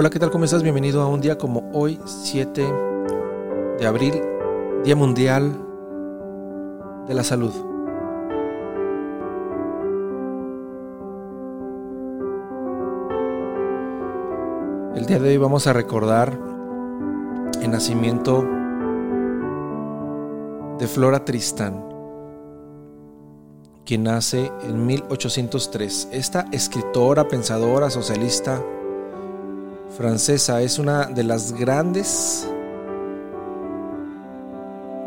Hola, ¿qué tal? ¿Cómo estás? Bienvenido a un día como hoy, 7 de abril, Día Mundial de la Salud. El día de hoy vamos a recordar el nacimiento de Flora Tristán, quien nace en 1803. Esta escritora, pensadora, socialista, francesa es una de las grandes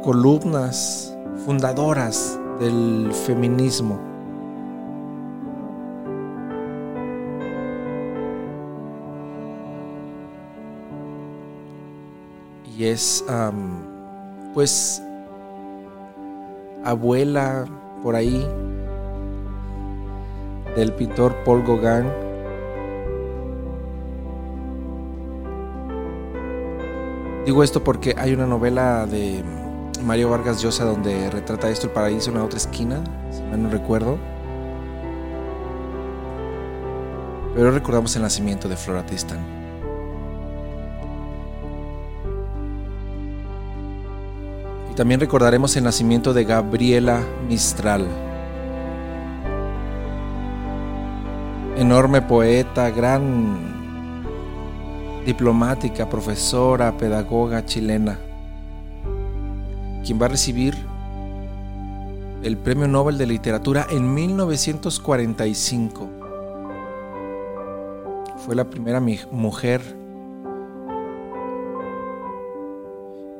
columnas fundadoras del feminismo. Y es, pues, abuela por ahí del pintor Paul Gauguin Digo esto porque hay una novela de Mario Vargas Llosa donde retrata esto el paraíso en la otra esquina, si mal no recuerdo. Pero recordamos el nacimiento de Flora Tristan. Y también recordaremos el nacimiento de Gabriela Mistral. Enorme poeta, gran diplomática, profesora, pedagoga chilena, quien va a recibir el Premio Nobel de Literatura en 1945. Fue la primera mujer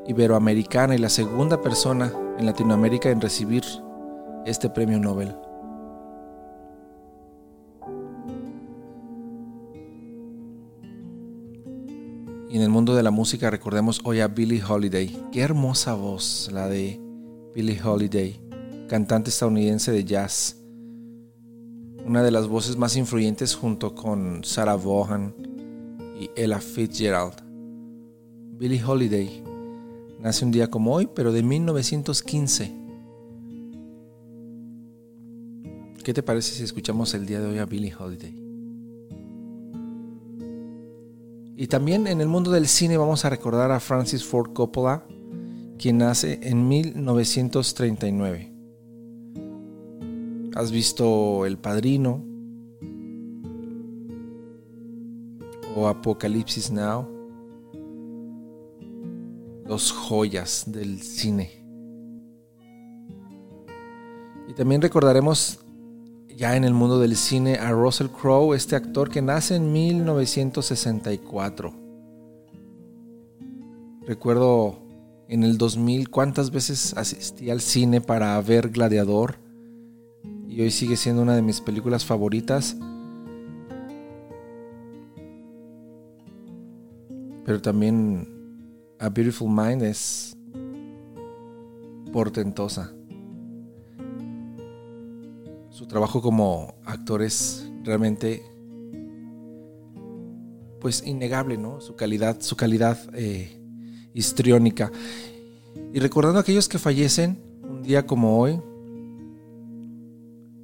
iberoamericana y la segunda persona en Latinoamérica en recibir este premio Nobel. Y en el mundo de la música recordemos hoy a Billie Holiday. Qué hermosa voz la de Billie Holiday, cantante estadounidense de jazz. Una de las voces más influyentes junto con Sarah Vaughan y Ella Fitzgerald. Billie Holiday nace un día como hoy, pero de 1915. ¿Qué te parece si escuchamos el día de hoy a Billie Holiday? Y también en el mundo del cine vamos a recordar a Francis Ford Coppola, quien nace en 1939. ¿Has visto El Padrino? ¿O Apocalipsis Now? Dos joyas del cine. Y también recordaremos ya en el mundo del cine a Russell Crowe, este actor que nace en 1964. Recuerdo en el 2000 cuántas veces asistí al cine para ver Gladiador y hoy sigue siendo una de mis películas favoritas. Pero también A Beautiful Mind es portentosa trabajo como actor es realmente pues innegable, ¿no? Su calidad, su calidad eh, histriónica. Y recordando a aquellos que fallecen un día como hoy,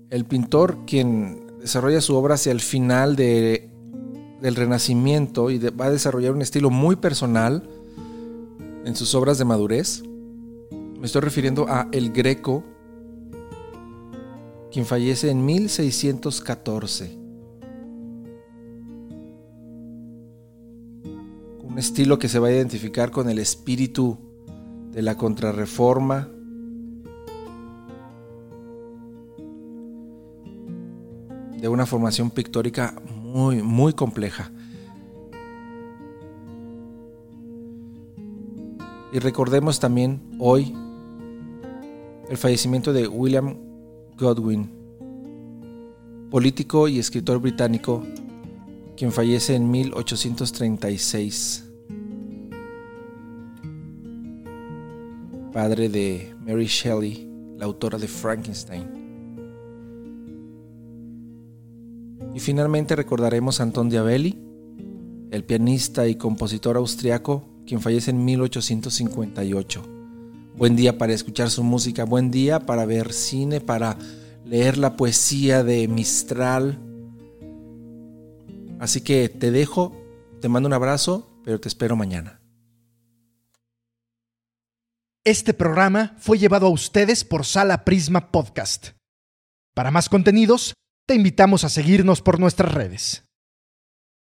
el pintor quien desarrolla su obra hacia el final de, del Renacimiento y va a desarrollar un estilo muy personal en sus obras de madurez, me estoy refiriendo a El Greco, quien fallece en 1614. Un estilo que se va a identificar con el espíritu de la contrarreforma. de una formación pictórica muy, muy compleja. Y recordemos también hoy el fallecimiento de William Godwin, político y escritor británico, quien fallece en 1836. Padre de Mary Shelley, la autora de Frankenstein. Y finalmente recordaremos a Anton Diabelli, el pianista y compositor austriaco, quien fallece en 1858. Buen día para escuchar su música, buen día para ver cine, para leer la poesía de Mistral. Así que te dejo, te mando un abrazo, pero te espero mañana. Este programa fue llevado a ustedes por Sala Prisma Podcast. Para más contenidos, te invitamos a seguirnos por nuestras redes.